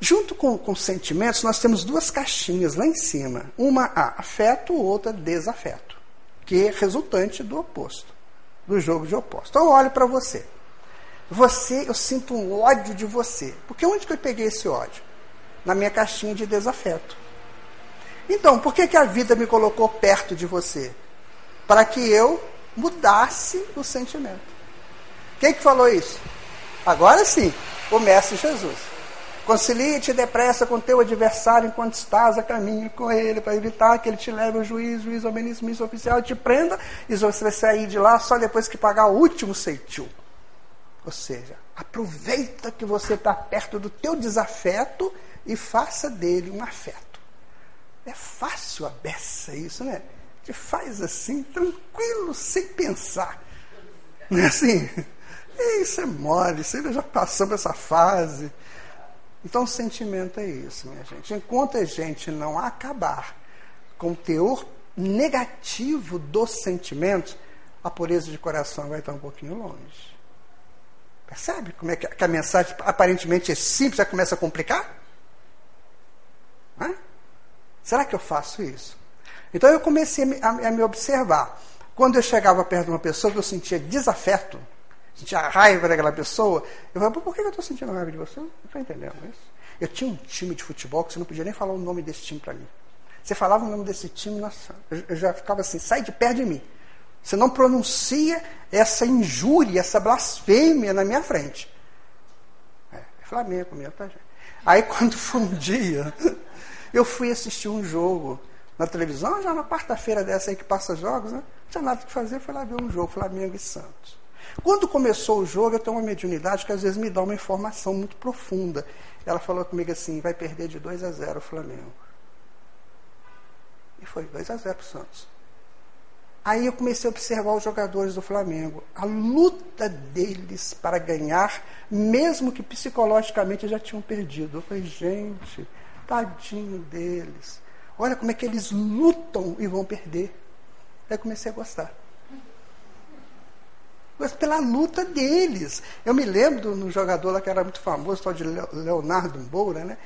Junto com, com sentimentos, nós temos duas caixinhas lá em cima. Uma a afeto, outra desafeto, que é resultante do oposto, do jogo de oposto. Então, eu olho para você. Você, eu sinto um ódio de você. Porque onde que eu peguei esse ódio? Na minha caixinha de desafeto. Então, por que, que a vida me colocou perto de você? Para que eu mudasse o sentimento. Quem que falou isso? Agora sim, o Mestre Jesus. Concilie-te depressa com teu adversário enquanto estás a caminho com ele, para evitar que ele te leve ao juiz, juiz ao ministro, oficial, te prenda, e você vai sair de lá só depois que pagar o último ceitil. Ou seja, aproveita que você está perto do teu desafeto e faça dele um afeto. É fácil a beça isso, né? Te faz assim, tranquilo, sem pensar. Não é assim? Isso é mole, você já passou por essa fase. Então o sentimento é isso, minha gente. Enquanto a gente não acabar com o teor negativo dos sentimentos, a pureza de coração vai estar um pouquinho longe. Percebe como é que a mensagem aparentemente é simples, já começa a complicar? Será que eu faço isso? Então eu comecei a me, a, me observar. Quando eu chegava perto de uma pessoa que eu sentia desafeto, sentia raiva daquela pessoa, eu falava, por que eu estou sentindo raiva de você? Não estou entendendo isso. Eu tinha um time de futebol que você não podia nem falar o nome desse time para mim. Você falava o nome desse time, nossa, eu já ficava assim, sai de perto de mim. Você não pronuncia essa injúria, essa blasfêmia na minha frente. É, é Flamengo mesmo, tá, gente? Aí quando foi um dia, eu fui assistir um jogo na televisão, já na quarta-feira dessa aí que passa jogos, né? Não tinha nada que fazer, fui lá ver um jogo, Flamengo e Santos. Quando começou o jogo, eu tenho uma mediunidade que às vezes me dá uma informação muito profunda. Ela falou comigo assim: vai perder de 2 a 0 o Flamengo. E foi 2 a 0 para o Santos. Aí eu comecei a observar os jogadores do Flamengo, a luta deles para ganhar, mesmo que psicologicamente já tinham perdido. Eu falei, gente, tadinho deles. Olha como é que eles lutam e vão perder. Aí comecei a gostar. Mas pela luta deles. Eu me lembro de um jogador lá que era muito famoso, tal de Leonardo Moura, né?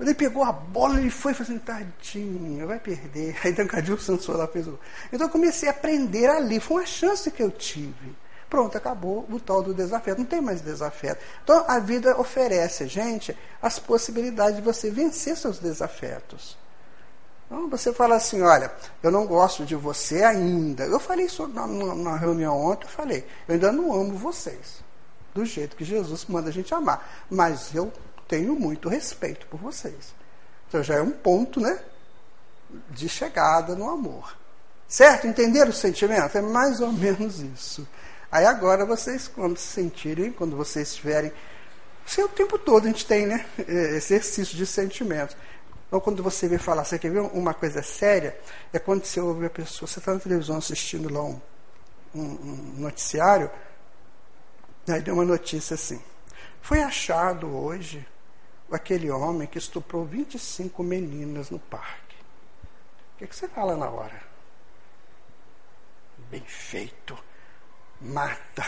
Ele pegou a bola e foi fazendo, tadinho, vai perder. Aí Santos foi lá fez o. Então eu comecei a aprender ali. Foi uma chance que eu tive. Pronto, acabou o tal do desafio. Não tem mais desafio. Então a vida oferece gente as possibilidades de você vencer seus desafetos. Então você fala assim, olha, eu não gosto de você ainda. Eu falei isso na, na reunião ontem, eu falei, eu ainda não amo vocês. Do jeito que Jesus manda a gente amar. Mas eu tenho muito respeito por vocês. Então já é um ponto, né? De chegada no amor. Certo? Entenderam o sentimento? É mais ou menos isso. Aí agora vocês, quando se sentirem, quando vocês estiverem. Isso é o tempo todo a gente tem, né? Exercício de sentimentos. Então, quando você vê falar, você quer ver uma coisa séria? É quando você ouve a pessoa, você está na televisão assistindo lá um, um, um noticiário, aí deu uma notícia assim. Foi achado hoje aquele homem que estuprou 25 meninas no parque. O que, que você fala na hora? Bem feito. Mata.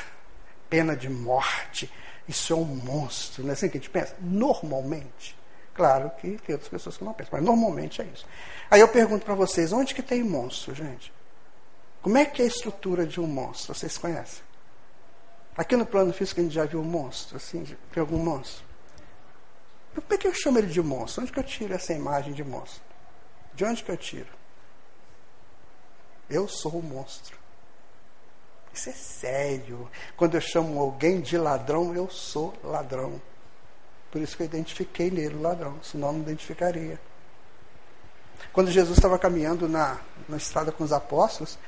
Pena de morte. Isso é um monstro. Não é assim que a gente pensa? Normalmente. Claro que tem outras pessoas que não pensam, mas normalmente é isso. Aí eu pergunto para vocês, onde que tem monstro, gente? Como é que é a estrutura de um monstro? Vocês conhecem? Aqui no plano físico a gente já viu um monstro, assim, tem algum monstro? Por que eu chamo ele de monstro? Onde que eu tiro essa imagem de monstro? De onde que eu tiro? Eu sou o monstro. Isso é sério. Quando eu chamo alguém de ladrão, eu sou ladrão. Por isso que eu identifiquei nele o ladrão, senão não identificaria. Quando Jesus estava caminhando na, na estrada com os apóstolos,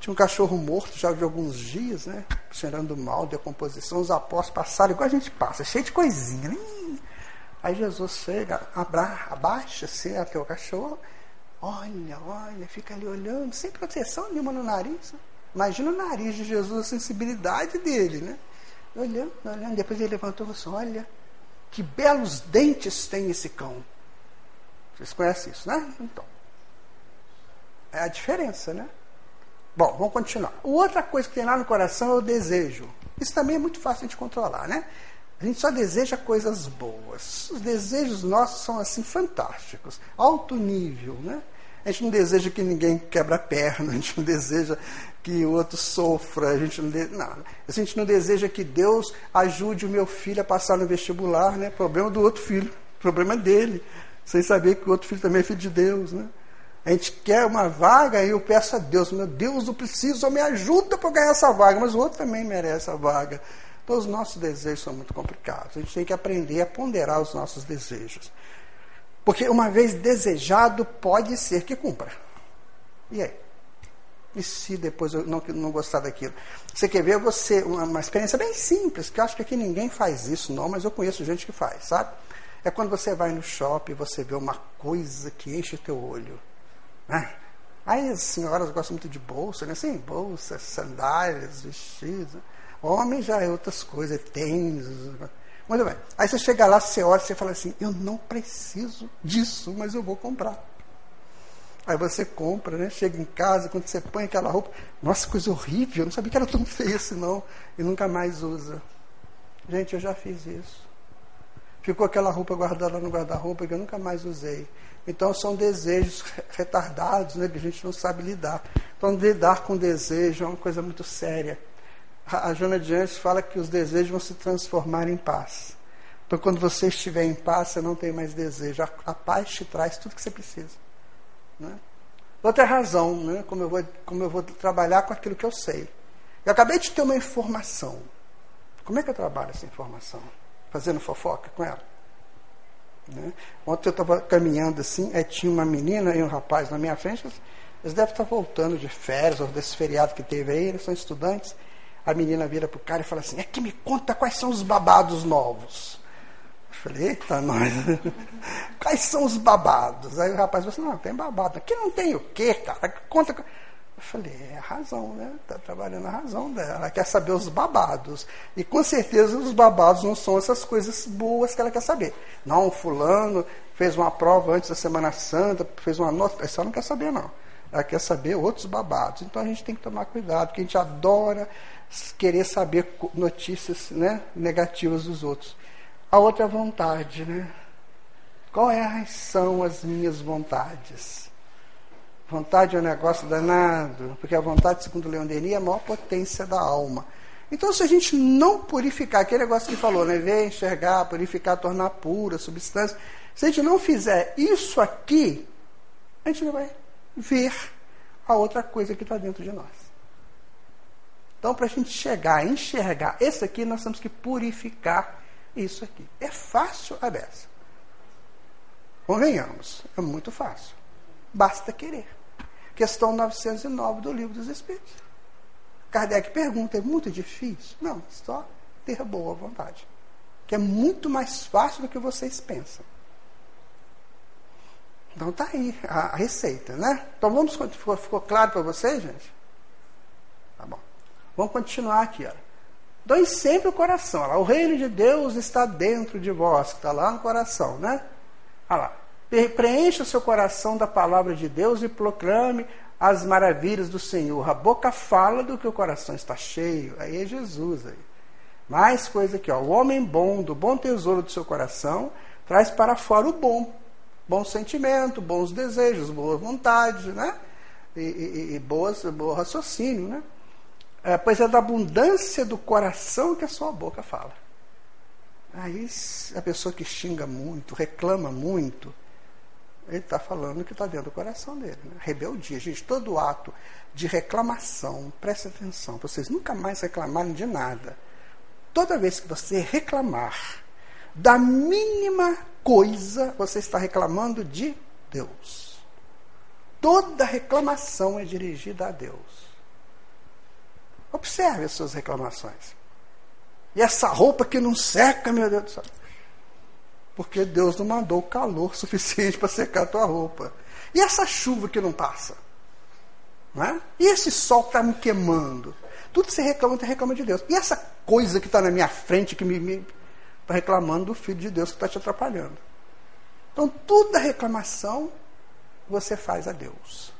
tinha um cachorro morto já de alguns dias, né? Cheirando mal, decomposição. Os apóstolos passaram igual a gente passa, cheio de coisinha. Né? Aí Jesus chega, abra, abaixa assim até o cachorro, olha, olha, fica ali olhando, sem proteção nenhuma no nariz. Né? Imagina o nariz de Jesus, a sensibilidade dele, né? Olhando, olhando, depois ele levantou e falou assim, olha, que belos dentes tem esse cão. Vocês conhecem isso, né? Então. É a diferença, né? Bom, vamos continuar. Outra coisa que tem lá no coração é o desejo. Isso também é muito fácil de controlar, né? A gente só deseja coisas boas. Os desejos nossos são assim fantásticos, alto nível, né? A gente não deseja que ninguém quebra a perna, a gente não deseja que o outro sofra, a gente não, de... não, a gente não deseja que Deus ajude o meu filho a passar no vestibular, né? Problema do outro filho, problema dele, sem saber que o outro filho também é filho de Deus, né? A gente quer uma vaga e eu peço a Deus, meu Deus, eu preciso, me ajuda para ganhar essa vaga, mas o outro também merece a vaga. Então, os nossos desejos são muito complicados. A gente tem que aprender a ponderar os nossos desejos. Porque uma vez desejado, pode ser que cumpra. E aí? E se depois eu não, não gostar daquilo? Você quer ver você, uma, uma experiência bem simples, que eu acho que aqui ninguém faz isso, não, mas eu conheço gente que faz, sabe? É quando você vai no shopping e você vê uma coisa que enche o teu olho. Né? Aí as senhoras gostam muito de bolsa, né? Sim, bolsas, sandálias, vestidos. Homem já é outras coisas, tênis. Muito bem. Aí você chega lá, você olha você fala assim, eu não preciso disso, mas eu vou comprar. Aí você compra, né? Chega em casa, quando você põe aquela roupa, nossa, coisa horrível, eu não sabia que era tão feio assim não, e nunca mais usa. Gente, eu já fiz isso. Ficou aquela roupa guardada no guarda-roupa que eu nunca mais usei. Então são desejos retardados, né, que a gente não sabe lidar. Então lidar com desejo é uma coisa muito séria. A, Jona de Anjos fala que os desejos vão se transformar em paz. Então quando você estiver em paz, você não tem mais desejo. A, a paz te traz tudo que você precisa. Né? Outra razão, né, como, eu vou, como eu vou trabalhar com aquilo que eu sei. Eu acabei de ter uma informação. Como é que eu trabalho essa informação? Fazendo fofoca com ela? Né? Ontem eu estava caminhando assim, aí tinha uma menina e um rapaz na minha frente. Eles devem estar voltando de férias, ou desse feriado que teve aí, eles são estudantes. A menina vira para o cara e fala assim: É que me conta quais são os babados novos. Falei, eita, nós. Quais são os babados? Aí o rapaz falou assim: não, tem babado. Aqui não tem o quê, cara? Conta. Eu falei, é a razão, né? Está trabalhando a razão dela. Ela quer saber os babados. E com certeza os babados não são essas coisas boas que ela quer saber. Não, fulano fez uma prova antes da Semana Santa, fez uma nota. Essa não quer saber, não. Ela quer saber outros babados. Então a gente tem que tomar cuidado, porque a gente adora querer saber notícias né, negativas dos outros. A outra é vontade, né? Quais são as minhas vontades? Vontade é um negócio danado, porque a vontade, segundo Leon Denis, é a maior potência da alma. Então, se a gente não purificar, aquele negócio que falou, né? Ver, enxergar, purificar, tornar pura, substância. Se a gente não fizer isso aqui, a gente não vai ver a outra coisa que está dentro de nós. Então, para a gente chegar a enxergar esse aqui, nós temos que purificar isso aqui. É fácil a beça. Convenhamos, é muito fácil. Basta querer. Questão 909 do Livro dos Espíritos. Kardec pergunta: é muito difícil? Não, só ter boa vontade. Que é muito mais fácil do que vocês pensam. Então tá aí a, a receita, né? Então vamos, ficou, ficou claro para vocês, gente? Tá bom. Vamos continuar aqui, ó. Doe sempre o coração. O reino de Deus está dentro de vós, que está lá no coração, né? Olha lá. Preencha o seu coração da palavra de Deus e proclame as maravilhas do Senhor. A boca fala do que o coração está cheio. Aí é Jesus aí. Mais coisa aqui, ó. O homem bom, do bom tesouro do seu coração, traz para fora o bom. Bom sentimento, bons desejos, boa vontade, né? E, e, e boas, bom raciocínio, né? É, pois é da abundância do coração que a sua boca fala. Aí a pessoa que xinga muito, reclama muito, ele está falando que está dentro do coração dele. Né? Rebeldia. Gente, todo ato de reclamação, preste atenção, vocês nunca mais reclamarem de nada. Toda vez que você reclamar da mínima coisa, você está reclamando de Deus. Toda reclamação é dirigida a Deus. Observe as suas reclamações. E essa roupa que não seca, meu Deus do céu. Porque Deus não mandou calor suficiente para secar a tua roupa. E essa chuva que não passa? Não é? E esse sol que está me queimando? Tudo você reclama, você reclama de Deus. E essa coisa que está na minha frente, que me está reclamando do Filho de Deus que está te atrapalhando. Então, toda reclamação você faz a Deus,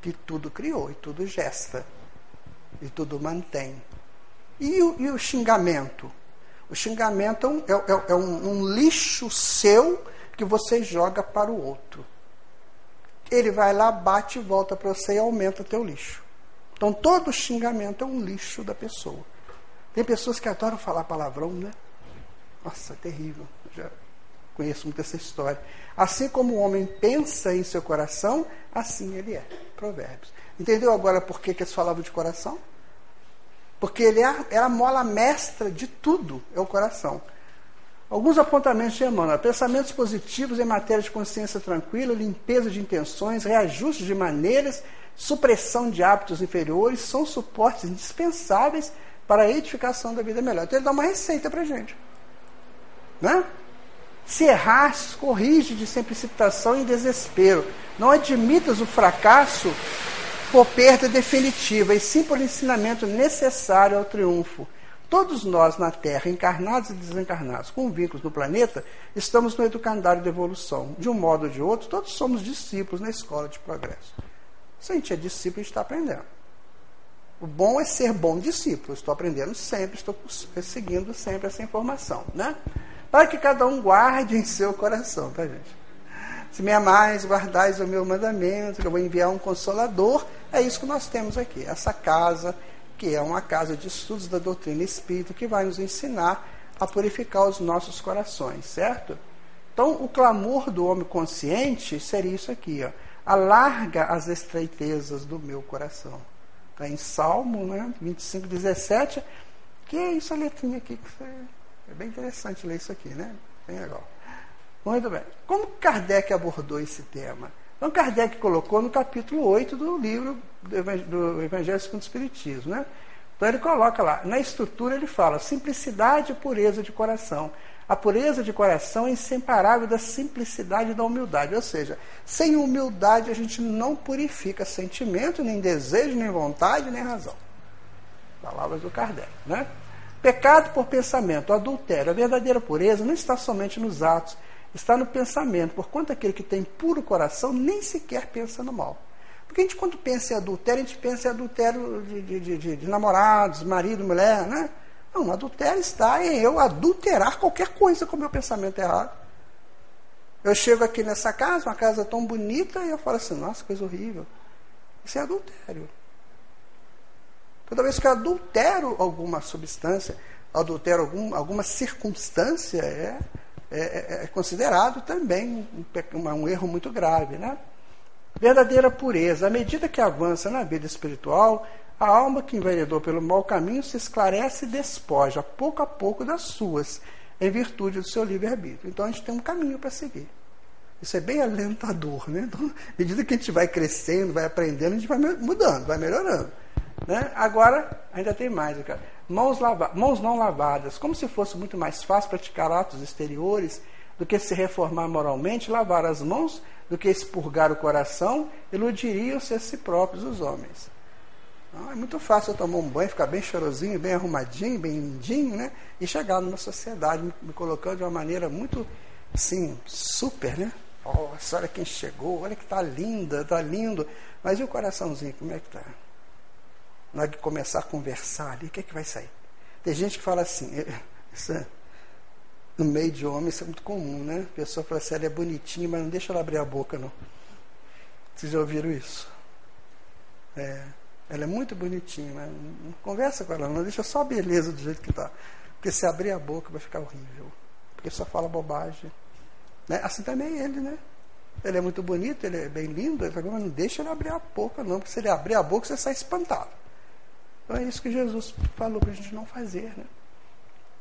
que tudo criou e tudo gesta e tudo mantém. E o, e o xingamento? O xingamento é, um, é, é um, um lixo seu que você joga para o outro. Ele vai lá, bate e volta para você e aumenta teu lixo. Então todo xingamento é um lixo da pessoa. Tem pessoas que adoram falar palavrão, né? Nossa, é terrível. Já conheço muito essa história. Assim como o homem pensa em seu coração, assim ele é. Provérbios. Entendeu agora por que, que eles falavam de coração? Porque ele é, é a mola mestra de tudo, é o coração. Alguns apontamentos de Emmanuel. Pensamentos positivos em matéria de consciência tranquila, limpeza de intenções, reajuste de maneiras, supressão de hábitos inferiores são suportes indispensáveis para a edificação da vida melhor. Então ele dá uma receita para a gente. Né? Se errares, corrige de sem precipitação e desespero. Não admitas o fracasso por perda definitiva, e sim por ensinamento necessário ao triunfo. Todos nós na Terra, encarnados e desencarnados, com vínculos no planeta, estamos no educandário de evolução. De um modo ou de outro, todos somos discípulos na escola de progresso. Se a gente é discípulo, a gente está aprendendo. O bom é ser bom discípulo. Estou aprendendo sempre, estou seguindo sempre essa informação. Né? Para que cada um guarde em seu coração, tá, gente? Se me amais, guardais o meu mandamento, que eu vou enviar um consolador. É isso que nós temos aqui. Essa casa, que é uma casa de estudos da doutrina espírita, que vai nos ensinar a purificar os nossos corações, certo? Então, o clamor do homem consciente seria isso aqui, ó. Alarga as estreitezas do meu coração. Está em Salmo né, 25, 17. Que é isso, a letrinha aqui. É bem interessante ler isso aqui, né? Bem legal. Muito bem. Como Kardec abordou esse tema? Então, Kardec colocou no capítulo 8 do livro do Evangelho segundo o Espiritismo. Né? Então, ele coloca lá, na estrutura, ele fala simplicidade e pureza de coração. A pureza de coração é inseparável da simplicidade e da humildade. Ou seja, sem humildade a gente não purifica sentimento, nem desejo, nem vontade, nem razão. Palavras do Kardec. Né? Pecado por pensamento, adultério. A verdadeira pureza não está somente nos atos, está no pensamento, porquanto aquele que tem puro coração nem sequer pensa no mal. Porque a gente, quando pensa em adultério, a gente pensa em adultério de, de, de, de namorados, marido, mulher, né? Não, adultério está em eu adulterar qualquer coisa com o meu pensamento errado. Eu chego aqui nessa casa, uma casa tão bonita, e eu falo assim, nossa, coisa horrível. Isso é adultério. Toda vez que eu adultero alguma substância, adultero algum, alguma circunstância, é, é, é, é considerado também um, um, erro muito grave. Né? Verdadeira pureza. À medida que avança na vida espiritual, a alma que enveredou pelo mau caminho se esclarece e despoja, pouco a pouco, das suas, em virtude do seu livre-arbítrio. Então a gente tem um caminho para seguir. Isso é bem alentador. Né? Então, à medida que a gente vai crescendo, vai aprendendo, a gente vai mudando, vai melhorando. Né? Agora, ainda tem mais. Mãos, lava mãos não lavadas, como se fosse muito mais fácil praticar atos exteriores do que se reformar moralmente, lavar as mãos do que expurgar o coração, iludiriam-se a si próprios os homens. Então, é muito fácil eu tomar um banho, ficar bem chorosinho, bem arrumadinho, bem lindinho, né? E chegar numa sociedade me, me colocando de uma maneira muito, assim, super, né? Nossa, olha quem chegou, olha que tá linda, tá lindo. Mas e o coraçãozinho, como é que tá? Na hora de começar a conversar ali, o que é que vai sair? Tem gente que fala assim, isso é, no meio de homem isso é muito comum, né? A pessoa fala assim, ela é bonitinha, mas não deixa ela abrir a boca, não. Vocês já ouviram isso? É, ela é muito bonitinha, mas não conversa com ela, não deixa só a beleza do jeito que está. Porque se abrir a boca vai ficar horrível. Porque só fala bobagem. Né? Assim também é ele, né? Ele é muito bonito, ele é bem lindo, mas não deixa ele abrir a boca, não, porque se ele abrir a boca, você sai espantado. Então é isso que Jesus falou para a gente não fazer. Né?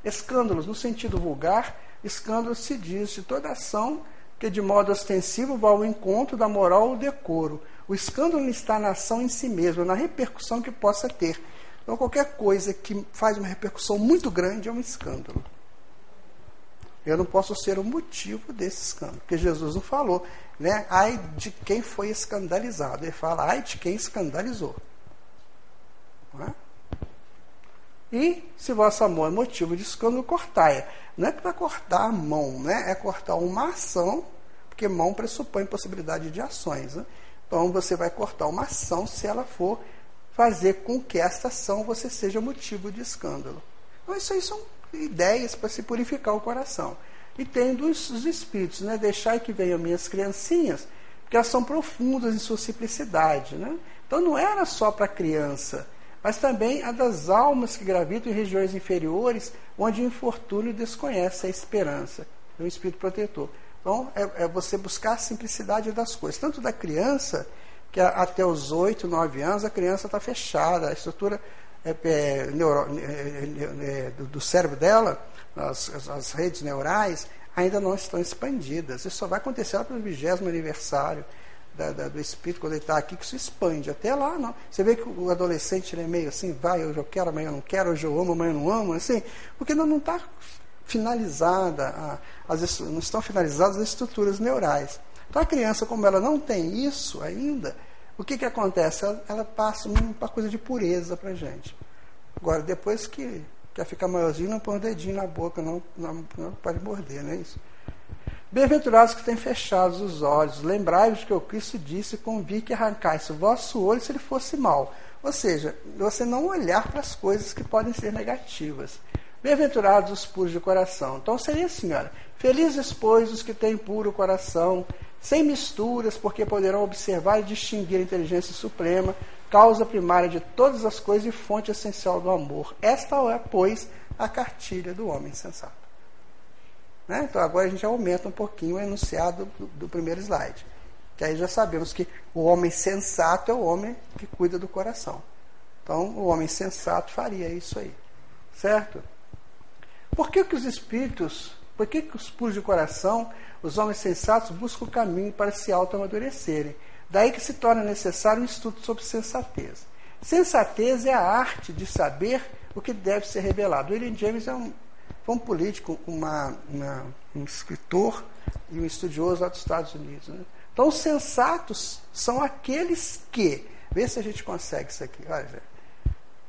Escândalos, no sentido vulgar, escândalo se diz de toda ação que de modo ostensivo vá ao encontro da moral ou decoro. O escândalo está na ação em si mesmo, na repercussão que possa ter. Então, qualquer coisa que faz uma repercussão muito grande é um escândalo. Eu não posso ser o motivo desse escândalo, porque Jesus não falou, né? Ai de quem foi escandalizado. Ele fala, ai de quem escandalizou. É? E se vossa mão é motivo de escândalo, cortai. Não é para cortar a mão, né? é cortar uma ação, porque mão pressupõe possibilidade de ações. Né? Então você vai cortar uma ação se ela for fazer com que esta ação você seja motivo de escândalo. Então isso aí são ideias para se purificar o coração. E tem dos, espíritos, né? deixar que venham minhas criancinhas, porque elas são profundas em sua simplicidade. Né? Então não era só para criança mas também a das almas que gravitam em regiões inferiores, onde o infortúnio desconhece a esperança. Um espírito protetor. Então, é, é, você buscar a simplicidade das coisas, tanto da criança, que até os 8, 9 anos a criança está fechada, a estrutura é, é neuro, é, é, é, do, do, cérebro dela, as, as, as, redes neurais, ainda não estão expandidas. Isso só vai acontecer para o vigésimo aniversário. Da, da, do espírito, quando ele está aqui, que se expande. Até lá, não. Você vê que o adolescente ele é meio assim, vai, hoje eu quero, amanhã eu não quero, hoje eu amo, amanhã eu não amo, assim, porque não está finalizada, a, as, não estão finalizadas as estruturas neurais. Então a criança, como ela não tem isso ainda, o que, que acontece? Ela, ela passa uma coisa de pureza para a gente. Agora, depois que quer ficar maiorzinho, não põe o dedinho na boca, não, não, não pode morder, não é isso? Bem-aventurados que têm fechados os olhos, lembrai-vos que o Cristo disse: convi que arrancasse o vosso olho se ele fosse mal. Ou seja, você não olhar para as coisas que podem ser negativas. Bem-aventurados os puros de coração. Então seria assim, olha, felizes, pois, os que têm puro coração, sem misturas, porque poderão observar e distinguir a inteligência suprema, causa primária de todas as coisas e fonte essencial do amor. Esta é, pois, a cartilha do homem sensato. Né? Então agora a gente aumenta um pouquinho o enunciado do, do primeiro slide. Que aí já sabemos que o homem sensato é o homem que cuida do coração. Então o homem sensato faria isso aí. Certo? Por que, que os espíritos, por que, que os puros de coração, os homens sensatos, buscam o caminho para se auto-amadurecerem? Daí que se torna necessário um estudo sobre sensatez. Sensatez é a arte de saber o que deve ser revelado. William James é um, foi um político, uma, uma, um escritor e um estudioso lá dos Estados Unidos. Né? Então, os sensatos são aqueles que, vê se a gente consegue isso aqui, olha,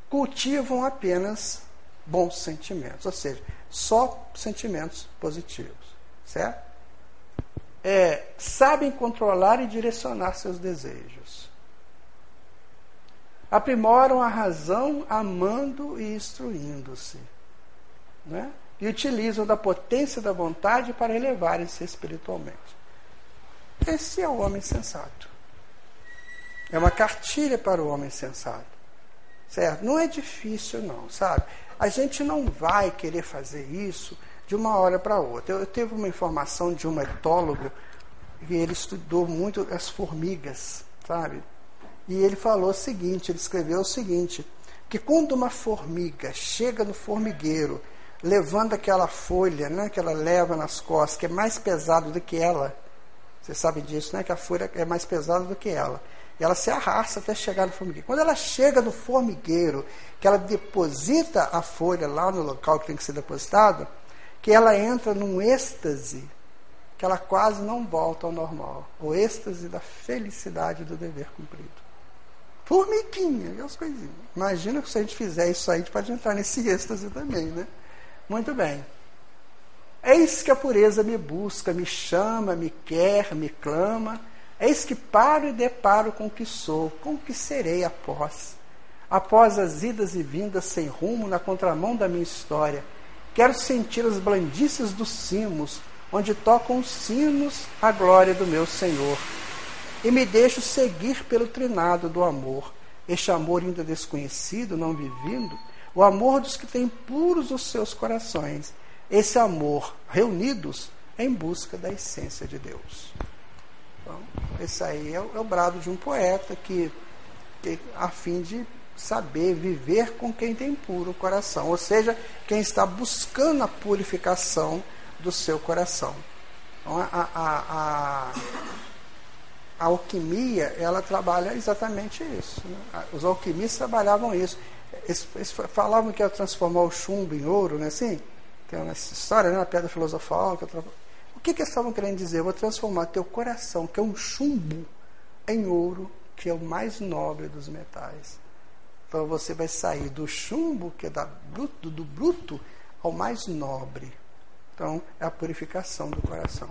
cultivam apenas bons sentimentos, ou seja, só sentimentos positivos, certo? É, sabem controlar e direcionar seus desejos. Aprimoram a razão amando e instruindo-se. Né? E utilizam da potência da vontade para elevarem-se espiritualmente. Esse é o homem sensato. É uma cartilha para o homem sensato. Certo? Não é difícil, não, sabe? A gente não vai querer fazer isso de uma hora para outra. Eu, eu teve uma informação de um etólogo que ele estudou muito as formigas, sabe? E ele falou o seguinte, ele escreveu o seguinte, que quando uma formiga chega no formigueiro levando aquela folha né, que ela leva nas costas, que é mais pesado do que ela. Vocês sabem disso, né? Que a folha é mais pesada do que ela. E ela se arrasta até chegar no formigueiro. Quando ela chega no formigueiro, que ela deposita a folha lá no local que tem que ser depositado, que ela entra num êxtase que ela quase não volta ao normal. O êxtase da felicidade do dever cumprido. Formiguinha, aquelas coisinhas. Imagina que se a gente fizer isso aí, a gente pode entrar nesse êxtase também, né? Muito bem. Eis que a pureza me busca, me chama, me quer, me clama. Eis que paro e deparo com o que sou, com o que serei após. Após as idas e vindas sem rumo na contramão da minha história, quero sentir as blandices dos cimos, onde tocam os sinos a glória do meu Senhor. E me deixo seguir pelo trinado do amor, este amor ainda desconhecido, não vivido, o amor dos que têm puros os seus corações. Esse amor reunidos em busca da essência de Deus. Então, esse aí é o, é o brado de um poeta que, que, a fim de saber viver com quem tem puro coração, ou seja, quem está buscando a purificação do seu coração. Então, a, a, a, a alquimia, ela trabalha exatamente isso. Né? Os alquimistas trabalhavam isso. Eles, eles, falavam que ia transformar o chumbo em ouro, né? Assim, tem uma história, né? A pedra filosofal. Que o que, que eles estavam querendo dizer? Eu vou transformar teu coração, que é um chumbo, em ouro, que é o mais nobre dos metais. Então você vai sair do chumbo, que é da bruto, do bruto, ao mais nobre. Então é a purificação do coração.